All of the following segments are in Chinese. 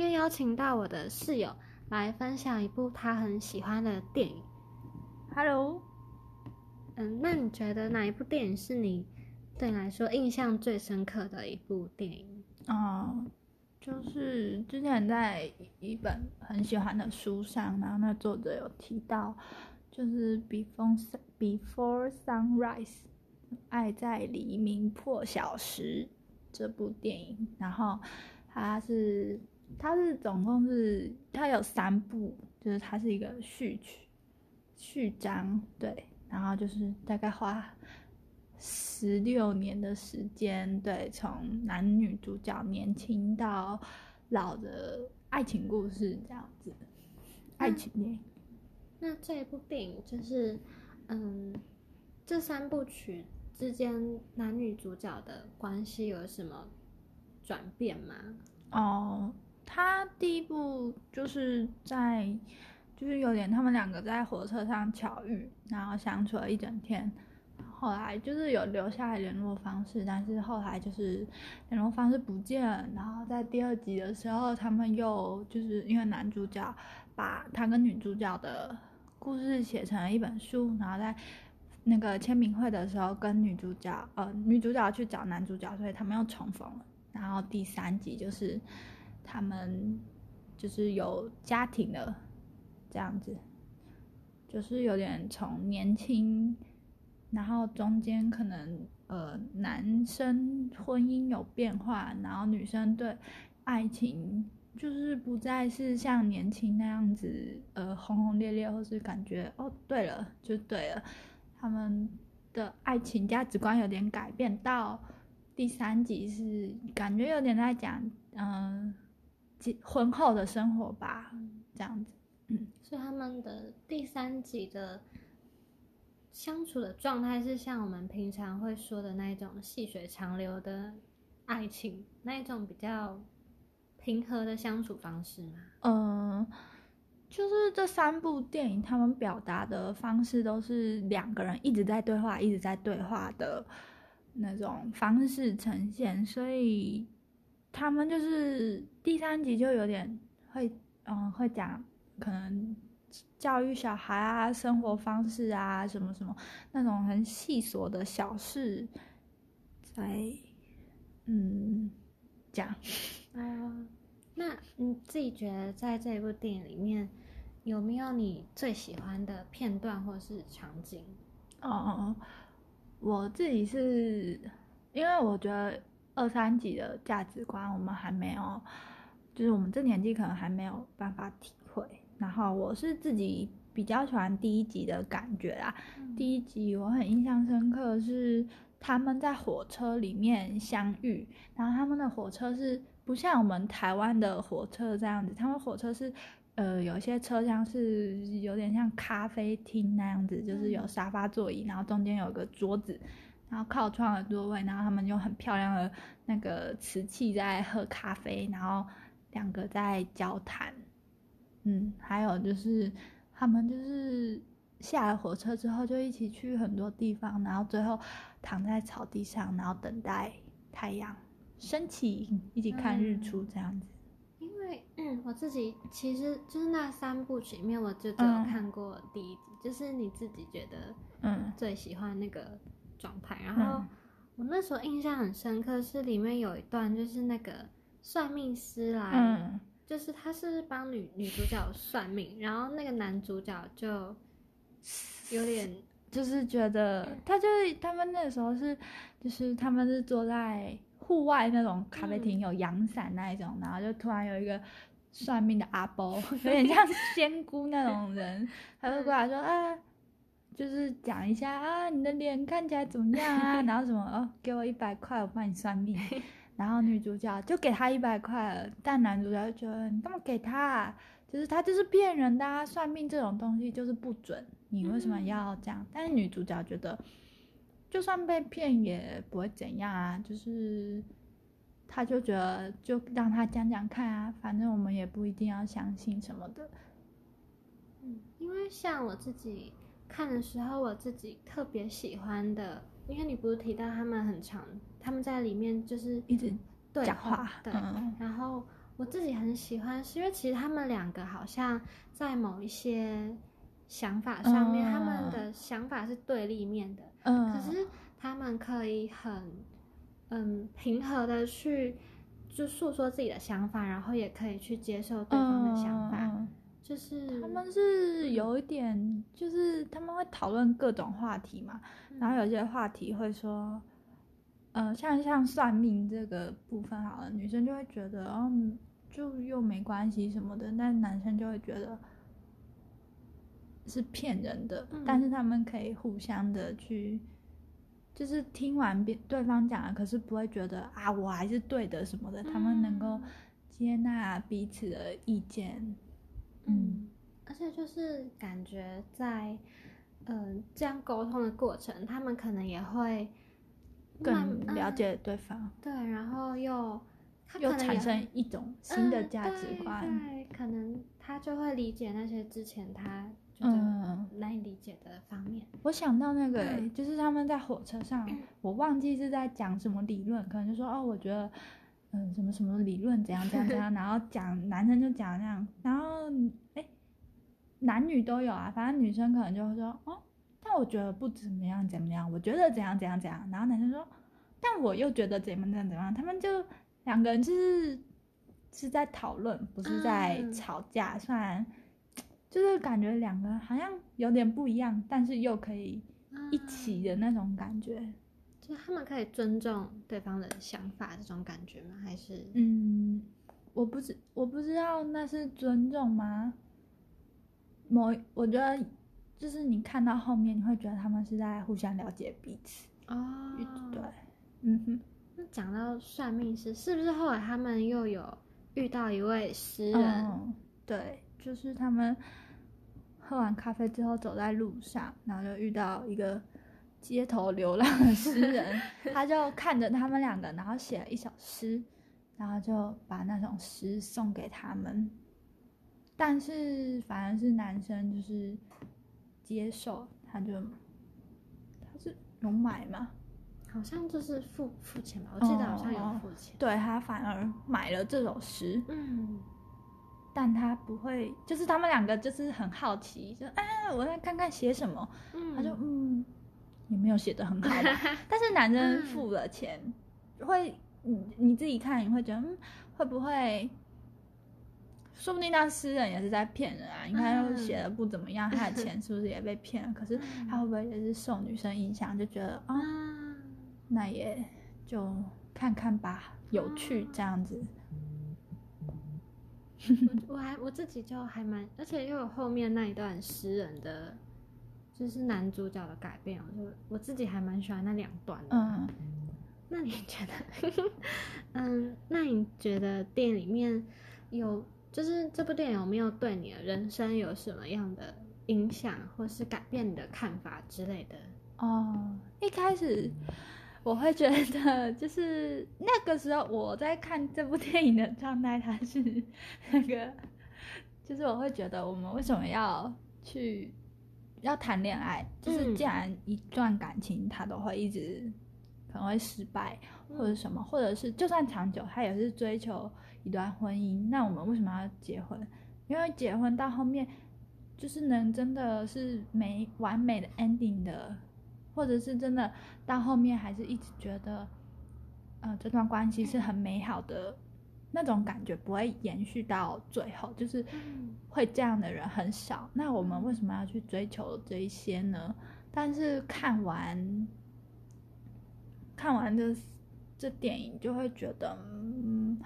天邀请到我的室友来分享一部他很喜欢的电影。Hello，嗯，那你觉得哪一部电影是你对你来说印象最深刻的一部电影？嗯，就是之前在一本很喜欢的书上，然后那作者有提到，就是《Before Before Sunrise》爱在黎明破晓时这部电影，然后它是它是总共是它有三部，就是它是一个序曲序章，对，然后就是大概花十六年的时间，对，从男女主角年轻到老的爱情故事这样子，爱情电影。那这一部电影就是，嗯，这三部曲之间男女主角的关系有什么转变吗？哦，他第一部就是在，就是有点他们两个在火车上巧遇，然后相处了一整天，后来就是有留下来联络方式，但是后来就是联络方式不见了，然后在第二集的时候，他们又就是因为男主角把他跟女主角的故事写成了一本书，然后在那个签名会的时候跟女主角，呃，女主角去找男主角，所以他们又重逢了。然后第三集就是他们就是有家庭了，这样子，就是有点从年轻，然后中间可能呃男生婚姻有变化，然后女生对爱情就是不再是像年轻那样子呃轰轰烈烈，或是感觉哦对了就对了，他们的爱情价值观有点改变到。第三集是感觉有点在讲，嗯、婚后的生活吧，这样子。嗯，所以他们的第三集的相处的状态是像我们平常会说的那一种细水长流的爱情，那一种比较平和的相处方式吗？嗯，就是这三部电影，他们表达的方式都是两个人一直在对话，一直在对话的那种方式呈现，所以他们就是第三集就有点会，嗯，会讲可能教育小孩啊、生活方式啊什么什么那种很细琐的小事，在嗯讲。啊、那你自己觉得在这一部电影里面，有没有你最喜欢的片段或是场景？哦，我自己是因为我觉得二三级的价值观我们还没有，就是我们这年纪可能还没有办法体会。然后我是自己比较喜欢第一集的感觉啦。第一集我很印象深刻是他们在火车里面相遇，然后他们的火车是不像我们台湾的火车这样子，他们火车是。呃，有一些车厢是有点像咖啡厅那样子，就是有沙发座椅，然后中间有个桌子，然后靠窗的座位，然后他们用很漂亮的那个瓷器在喝咖啡，然后两个在交谈。嗯，还有就是他们就是下了火车之后就一起去很多地方，然后最后躺在草地上，然后等待太阳升起，一起看日出这样子。因为嗯，我自己其实就是那三部曲里面，我就只有嗯看过第一集，就是你自己觉得嗯最喜欢那个状态。然后嗯。我那时候印象很深刻，是里面有一段就是那个算命师来，嗯。就是他是帮女女主角算命，然后那个男主角就有点 就是觉得他就是他们那时候是，就是他们是坐在户外那种咖啡厅，有阳伞那一种，然后就突然有一个算命的阿伯，有点像仙姑那种人，他就过来说 啊，就是讲一下啊，你的脸看起来怎么样啊，然后什么哦，给我一百块，我帮你算命。然后女主角就给他一百块了，但男主角就觉得你干嘛给他、啊？就是他就是骗人的、啊，算命这种东西就是不准，你为什么要这样？但是女主角觉得，就算被骗也不会怎样啊，就是他就觉得就让他讲讲看啊，反正我们也不一定要相信什么的。嗯，因为像我自己看的时候，我自己特别喜欢的，因为你不是提到他们很长，他们在里面就是一直对讲话对，嗯。然后我自己很喜欢，是因为其实他们两个好像在某一些想法上面，他们的想法是对立面的，嗯，可是他们可以很嗯平和的去就诉说自己的想法，然后也可以去接受对方的想法，嗯就是他们是有一点，就是他们会讨论各种话题嘛，然后有些话题会说，呃，像像算命这个部分好了，女生就会觉得，哦，就又没关系什么的，但男生就会觉得是骗人的，嗯。但是他们可以互相的去，就是听完别对方讲的，可是不会觉得啊我还是对的什么的，他们能够嗯。接纳彼此的意见，嗯嗯，而且就是感觉在嗯、这样沟通的过程，他们可能也会更了解对方。对，然后又又产生一种新的嗯价值观。对对，可能他就会理解那些之前他嗯，难以理解的方面。我想到那个、欸，嗯就是他们在火车上，我忘记是在讲什么理论，可能就说哦，我觉得，嗯，什么什么理论怎样怎样怎样，然后讲男生就讲那样，然后哎、男女都有啊，反正女生可能就会说哦，但我觉得不怎么样怎么样，我觉得怎样怎样怎样，然后男生说，但我又觉得怎么怎样怎样，他们就两个人就是是在讨论，不是在嗯。吵架，虽然就是感觉两个人好像有点不一样，但是又可以一起的那种感觉。就是他们可以尊重对方的想法，这种感觉吗？还是嗯，我不知我不知道那是尊重吗？某我觉得就是你看到后面，你会觉得他们是在互相了解彼此。哦对，嗯哼，那讲到算命师，是不是后来他们又有遇到一位诗人？嗯，对，就是他们喝完咖啡之后走在路上，然后就遇到一个街头流浪的诗人，他就看着他们两个，然后写了一首诗，然后就把那首诗送给他们。但是反而是男生就是接受，他就他是有买吗？好像就是付付钱吧，我记得好像有哦付钱。对他反而买了这首诗，嗯，但他不会，就是他们两个就是很好奇，就哎，我来看看写什么，嗯他就嗯，也没有写的很好吧，但是男生嗯付了钱，会你你自己看，你会觉得嗯，会不会？说不定那诗人也是在骗人啊！你看，又嗯写的不怎么样，他的钱是不是也被骗了？可是他会不会也是受女生影响，就觉得啊、啊，那也就看看吧，有趣这样子。我我还我自己就还蛮，而且又有后面那一段诗人的，就是男主角的改变，我就我自己还蛮喜欢那两段的。嗯，那你觉得，嗯，那你觉得电影里面有，就是这部电影有没有对你的人生有什么样的影响，或是改变你的看法之类的？哦，一开始我会觉得，就是那个时候我在看这部电影的状态，它是那个，就是我会觉得我们为什么要去要谈恋爱？就是嗯既然一段感情它都会一直可能会失败，或者什么，或者是就算长久，它也是追求一段婚姻，那我们为什么要结婚？因为结婚到后面就是能真的是没完美的 ending 的。或者是真的到后面还是一直觉得，呃，这段关系是很美好的那种感觉，不会延续到最后，就是嗯会这样的人很少。那我们为什么要去追求这一些呢？但是看完看完这这电影，就会觉得，嗯，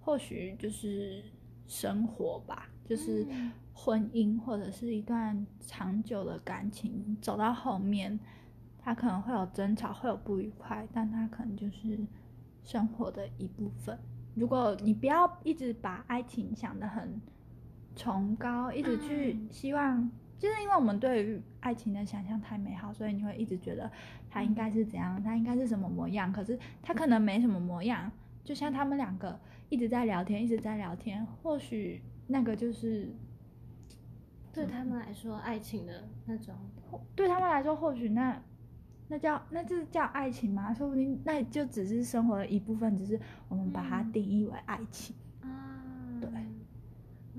或许就是生活吧，就是嗯婚姻或者是一段长久的感情，走到后面。他可能会有争吵，会有不愉快，但他可能就是生活的一部分。如果你不要一直把爱情想得很崇高，一直去嗯。希望，就是因为我们对于爱情的想象太美好，所以你会一直觉得他应该是怎样，他应该是什么模样。可是他可能没什么模样，就像他们两个一直在聊天，一直在聊天，或许那个就是对他们来说，爱情的那种，对他们来说，或许那那叫那就是叫爱情吗？说不定那就只是生活的一部分，只是我们把它嗯定义为爱情。啊，对，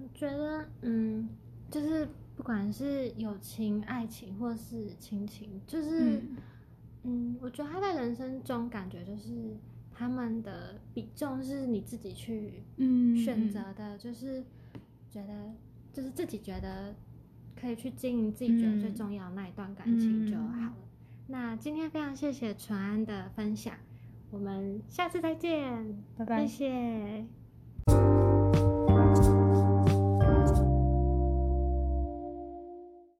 我觉得，嗯，就是不管是友情、爱情或是亲情，就是，嗯嗯，我觉得他在人生中感觉就是他们的比重是你自己去嗯选择的，就是觉得就是自己觉得可以去经营自己觉得最嗯重要的那一段感情就嗯好了。那今天非常谢谢淳安的分享，我们下次再见，拜拜谢谢。